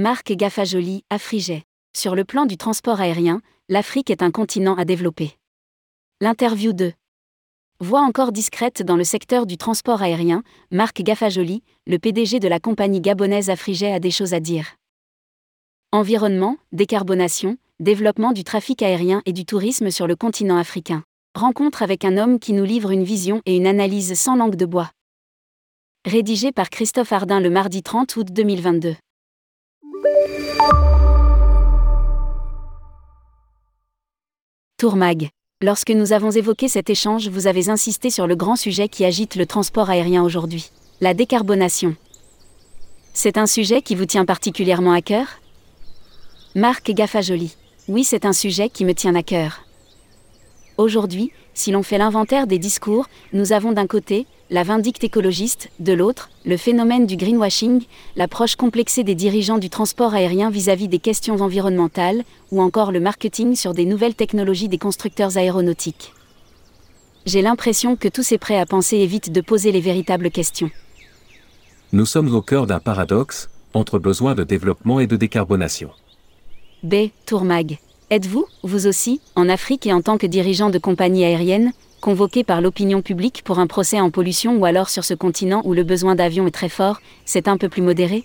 Marc Gaffajoli, Afriget. Sur le plan du transport aérien, l'Afrique est un continent à développer. L'interview 2. Voix encore discrète dans le secteur du transport aérien, Marc Gaffajoli, le PDG de la compagnie gabonaise Afriget a des choses à dire. Environnement, décarbonation, développement du trafic aérien et du tourisme sur le continent africain. Rencontre avec un homme qui nous livre une vision et une analyse sans langue de bois. Rédigé par Christophe Ardin le mardi 30 août 2022. Tourmag. Lorsque nous avons évoqué cet échange, vous avez insisté sur le grand sujet qui agite le transport aérien aujourd'hui, la décarbonation. C'est un sujet qui vous tient particulièrement à cœur? Marc Gaffajoli. Oui, c'est un sujet qui me tient à cœur. Aujourd'hui, si l'on fait l'inventaire des discours, nous avons d'un côté la vindicte écologiste, de l'autre, le phénomène du greenwashing, l'approche complexée des dirigeants du transport aérien vis-à-vis des questions environnementales, ou encore le marketing sur des nouvelles technologies des constructeurs aéronautiques. J'ai l'impression que tous ces prêts à penser évitent de poser les véritables questions. Nous sommes au cœur d'un paradoxe, entre besoin de développement et de décarbonation. B. Tourmag. Êtes-vous, vous aussi, en Afrique et en tant que dirigeant de compagnie aérienne, convoqué par l'opinion publique pour un procès en pollution ou alors sur ce continent où le besoin d'avion est très fort, c'est un peu plus modéré?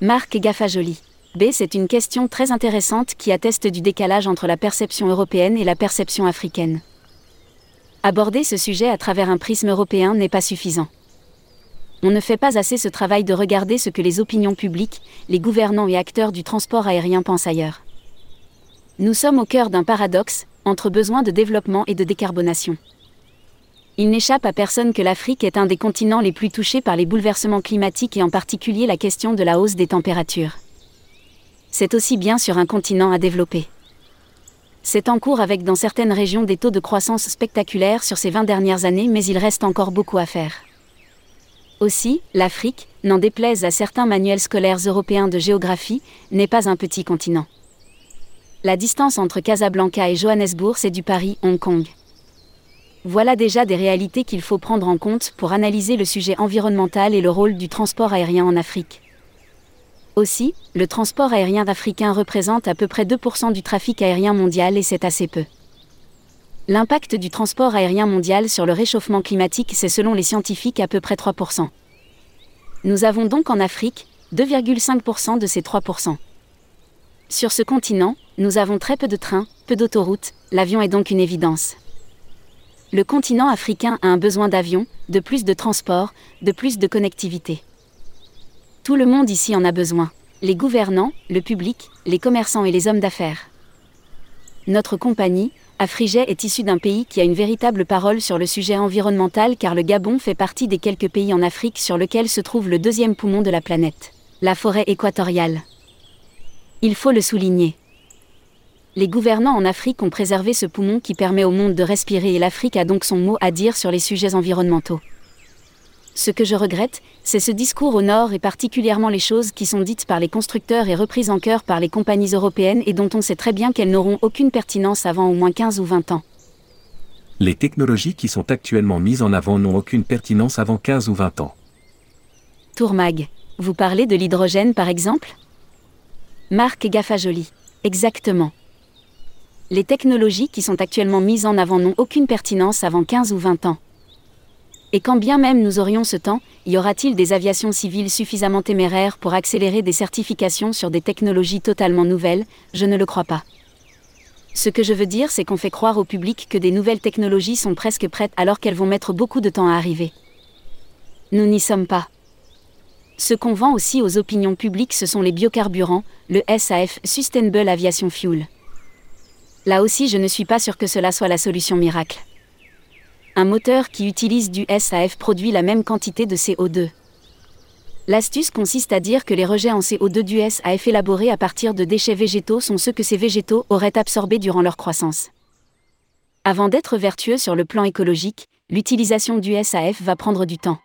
Marc Gaffajoli. B. C'est une question très intéressante qui atteste du décalage entre la perception européenne et la perception africaine. Aborder ce sujet à travers un prisme européen n'est pas suffisant on ne fait pas assez ce travail de regarder ce que les opinions publiques, les gouvernants et acteurs du transport aérien pensent ailleurs. Nous sommes au cœur d'un paradoxe, entre besoin de développement et de décarbonation. Il n'échappe à personne que l'Afrique est un des continents les plus touchés par les bouleversements climatiques et en particulier la question de la hausse des températures. C'est aussi bien sur un continent à développer. C'est en cours avec dans certaines régions des taux de croissance spectaculaires sur ces 20 dernières années mais il reste encore beaucoup à faire. Aussi, l'Afrique, n'en déplaise à certains manuels scolaires européens de géographie, n'est pas un petit continent. La distance entre Casablanca et Johannesburg, c'est du Paris-Hong Kong. Voilà déjà des réalités qu'il faut prendre en compte pour analyser le sujet environnemental et le rôle du transport aérien en Afrique. Aussi, le transport aérien africain représente à peu près 2% du trafic aérien mondial et c'est assez peu. L'impact du transport aérien mondial sur le réchauffement climatique, c'est selon les scientifiques à peu près 3%. Nous avons donc en Afrique 2,5% de ces 3%. Sur ce continent, nous avons très peu de trains, peu d'autoroutes, l'avion est donc une évidence. Le continent africain a un besoin d'avions, de plus de transport, de plus de connectivité. Tout le monde ici en a besoin. Les gouvernants, le public, les commerçants et les hommes d'affaires. Notre compagnie, Afriget est issu d'un pays qui a une véritable parole sur le sujet environnemental car le Gabon fait partie des quelques pays en Afrique sur lequel se trouve le deuxième poumon de la planète, la forêt équatoriale. Il faut le souligner. Les gouvernants en Afrique ont préservé ce poumon qui permet au monde de respirer et l'Afrique a donc son mot à dire sur les sujets environnementaux. Ce que je regrette, c'est ce discours au nord et particulièrement les choses qui sont dites par les constructeurs et reprises en chœur par les compagnies européennes et dont on sait très bien qu'elles n'auront aucune pertinence avant au moins 15 ou 20 ans. Les technologies qui sont actuellement mises en avant n'ont aucune pertinence avant 15 ou 20 ans. Tourmag. Vous parlez de l'hydrogène par exemple? Marc Gaffajoli. Exactement. Les technologies qui sont actuellement mises en avant n'ont aucune pertinence avant 15 ou 20 ans. Et quand bien même nous aurions ce temps, y aura-t-il des aviations civiles suffisamment téméraires pour accélérer des certifications sur des technologies totalement nouvelles? Je ne le crois pas. Ce que je veux dire, c'est qu'on fait croire au public que des nouvelles technologies sont presque prêtes alors qu'elles vont mettre beaucoup de temps à arriver. Nous n'y sommes pas. Ce qu'on vend aussi aux opinions publiques, ce sont les biocarburants, le SAF, Sustainable Aviation Fuel. Là aussi, je ne suis pas sûr que cela soit la solution miracle un moteur qui utilise du SAF produit la même quantité de CO2. L'astuce consiste à dire que les rejets en CO2 du SAF élaborés à partir de déchets végétaux sont ceux que ces végétaux auraient absorbés durant leur croissance. Avant d'être vertueux sur le plan écologique, l'utilisation du SAF va prendre du temps.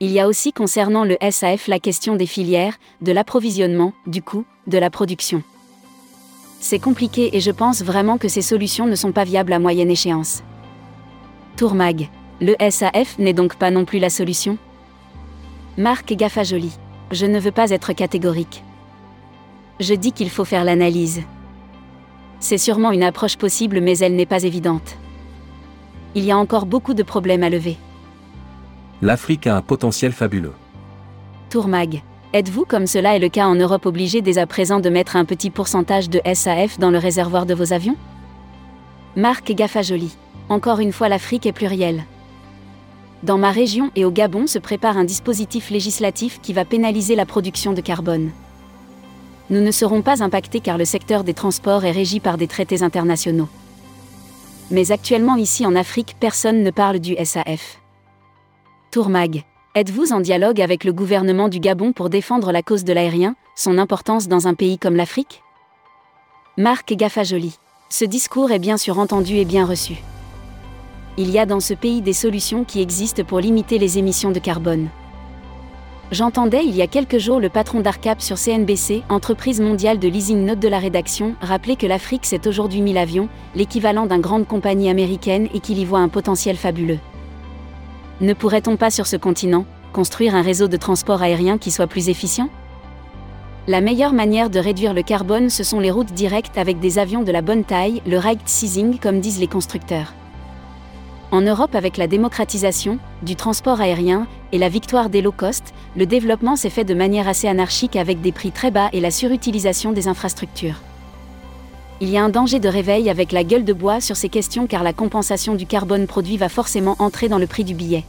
Il y a aussi concernant le SAF la question des filières, de l'approvisionnement, du coût, de la production. C'est compliqué et je pense vraiment que ces solutions ne sont pas viables à moyenne échéance. Tourmag. Le SAF n'est donc pas non plus la solution? Marc Gaffajoli. Je ne veux pas être catégorique. Je dis qu'il faut faire l'analyse. C'est sûrement une approche possible mais elle n'est pas évidente. Il y a encore beaucoup de problèmes à lever. L'Afrique a un potentiel fabuleux. Tourmag. Êtes-vous, comme cela est le cas en Europe, obligé dès à présent de mettre un petit pourcentage de SAF dans le réservoir de vos avions? Marc Gaffajoli. Encore une fois, l'Afrique est plurielle. Dans ma région et au Gabon se prépare un dispositif législatif qui va pénaliser la production de carbone. Nous ne serons pas impactés car le secteur des transports est régi par des traités internationaux. Mais actuellement ici en Afrique, personne ne parle du SAF. Tourmag. Êtes-vous en dialogue avec le gouvernement du Gabon pour défendre la cause de l'aérien, son importance dans un pays comme l'Afrique? Marc Gaffajoli. Ce discours est bien sûr entendu et bien reçu. Il y a dans ce pays des solutions qui existent pour limiter les émissions de carbone. J'entendais il y a quelques jours le patron d'Arcap sur CNBC, entreprise mondiale de leasing note de la rédaction, rappeler que l'Afrique c'est aujourd'hui 1000 avions, l'équivalent d'une grande compagnie américaine et qu'il y voit un potentiel fabuleux. Ne pourrait-on pas sur ce continent construire un réseau de transport aérien qui soit plus efficient? La meilleure manière de réduire le carbone, ce sont les routes directes avec des avions de la bonne taille, le right seizing comme disent les constructeurs. En Europe, avec la démocratisation du transport aérien et la victoire des low cost, le développement s'est fait de manière assez anarchique avec des prix très bas et la surutilisation des infrastructures. Il y a un danger de réveil avec la gueule de bois sur ces questions car la compensation du carbone produit va forcément entrer dans le prix du billet.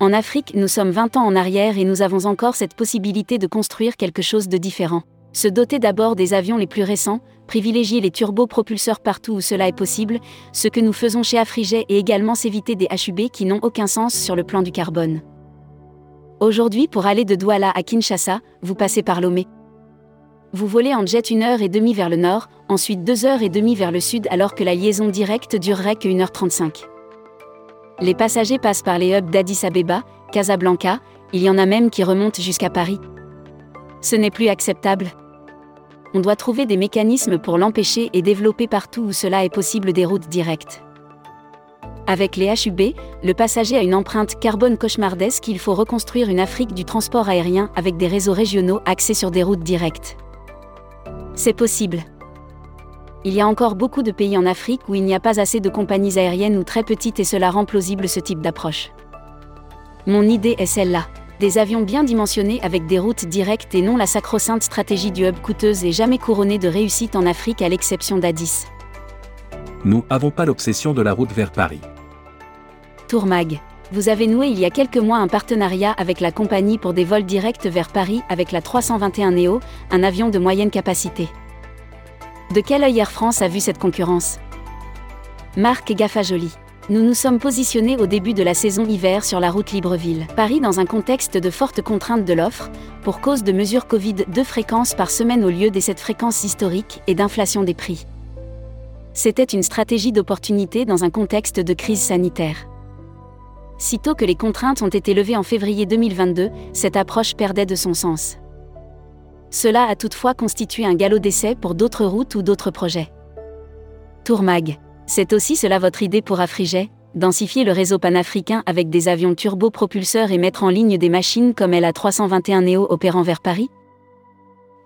En Afrique, nous sommes 20 ans en arrière et nous avons encore cette possibilité de construire quelque chose de différent. Se doter d'abord des avions les plus récents, privilégier les turbopropulseurs partout où cela est possible, ce que nous faisons chez Afrijet et également s'éviter des HUB qui n'ont aucun sens sur le plan du carbone. Aujourd'hui, pour aller de Douala à Kinshasa, vous passez par Lomé. Vous volez en jet une heure et demie vers le nord, ensuite deux heures et demie vers le sud alors que la liaison directe durerait que 1h35. Les passagers passent par les hubs d'Addis Abeba, Casablanca, il y en a même qui remontent jusqu'à Paris. Ce n'est plus acceptable. On doit trouver des mécanismes pour l'empêcher et développer partout où cela est possible des routes directes. Avec les HUB, le passager a une empreinte carbone cauchemardesque il faut reconstruire une Afrique du transport aérien avec des réseaux régionaux axés sur des routes directes. C'est possible. Il y a encore beaucoup de pays en Afrique où il n'y a pas assez de compagnies aériennes ou très petites et cela rend plausible ce type d'approche. Mon idée est celle-là. Des avions bien dimensionnés avec des routes directes et non la sacro-sainte stratégie du hub coûteuse et jamais couronnée de réussite en Afrique à l'exception d'Addis. Nous n'avons pas l'obsession de la route vers Paris. Tourmag. Vous avez noué il y a quelques mois un partenariat avec la compagnie pour des vols directs vers Paris avec la 321 Neo, un avion de moyenne capacité. De quel œil Air France a vu cette concurrence? Marc Gaffajoli. Nous nous sommes positionnés au début de la saison hiver sur la route Libreville. Paris dans un contexte de fortes contraintes de l'offre, pour cause de mesures Covid deux fréquences par semaine au lieu des sept fréquences historiques et d'inflation des prix. C'était une stratégie d'opportunité dans un contexte de crise sanitaire. Sitôt que les contraintes ont été levées en février 2022, cette approche perdait de son sens. Cela a toutefois constitué un galop d'essai pour d'autres routes ou d'autres projets. Tourmag. C'est aussi cela votre idée pour Afrijet densifier le réseau panafricain avec des avions turbopropulseurs et mettre en ligne des machines comme la 321 Neo opérant vers Paris?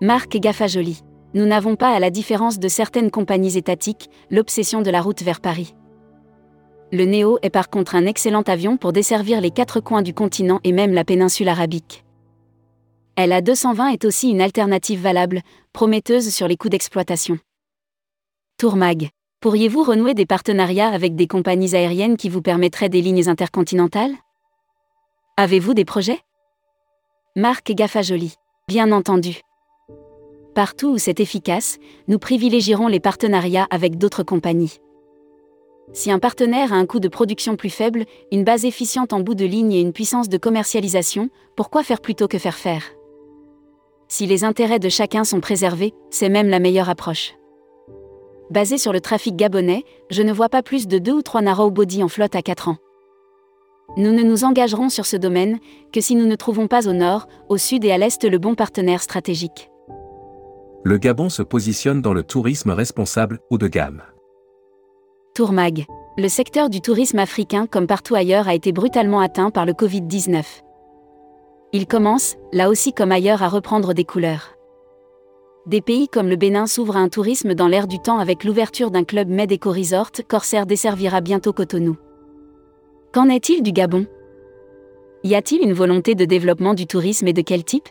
Marc Gaffajoli. Nous n'avons pas, à la différence de certaines compagnies étatiques, l'obsession de la route vers Paris. Le Neo est par contre un excellent avion pour desservir les quatre coins du continent et même la péninsule arabique. La 220 est aussi une alternative valable, prometteuse sur les coûts d'exploitation. Tourmag. Pourriez-vous renouer des partenariats avec des compagnies aériennes qui vous permettraient des lignes intercontinentales? Avez-vous des projets? Marc Gaffajoli. Bien entendu. Partout où c'est efficace, nous privilégierons les partenariats avec d'autres compagnies. Si un partenaire a un coût de production plus faible, une base efficiente en bout de ligne et une puissance de commercialisation, pourquoi faire plutôt que faire faire? Si les intérêts de chacun sont préservés, c'est même la meilleure approche. Basé sur le trafic gabonais, je ne vois pas plus de deux ou trois narrow body en flotte à 4 ans. Nous ne nous engagerons sur ce domaine que si nous ne trouvons pas au nord, au sud et à l'est le bon partenaire stratégique. Le Gabon se positionne dans le tourisme responsable ou de gamme. Tourmag. Le secteur du tourisme africain comme partout ailleurs a été brutalement atteint par le Covid-19. Il commence, là aussi comme ailleurs, à reprendre des couleurs. Des pays comme le Bénin s'ouvrent à un tourisme dans l'air du temps avec l'ouverture d'un club Med Eco Resort, Corsair desservira bientôt Cotonou. Qu'en est-il du Gabon? Y a-t-il une volonté de développement du tourisme et de quel type?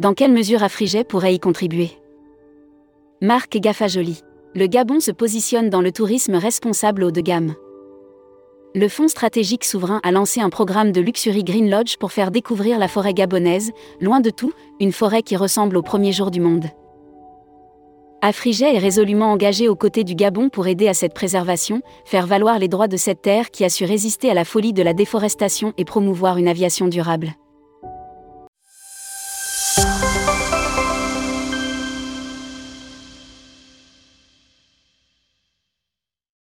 Dans quelle mesure Afriget pourrait y contribuer? Marc Gaffajoli. Le Gabon se positionne dans le tourisme responsable haut de gamme. Le Fonds stratégique souverain a lancé un programme de luxury Green Lodge pour faire découvrir la forêt gabonaise, loin de tout, une forêt qui ressemble au premier jour du monde. Afriget est résolument engagé aux côtés du Gabon pour aider à cette préservation, faire valoir les droits de cette terre qui a su résister à la folie de la déforestation et promouvoir une aviation durable.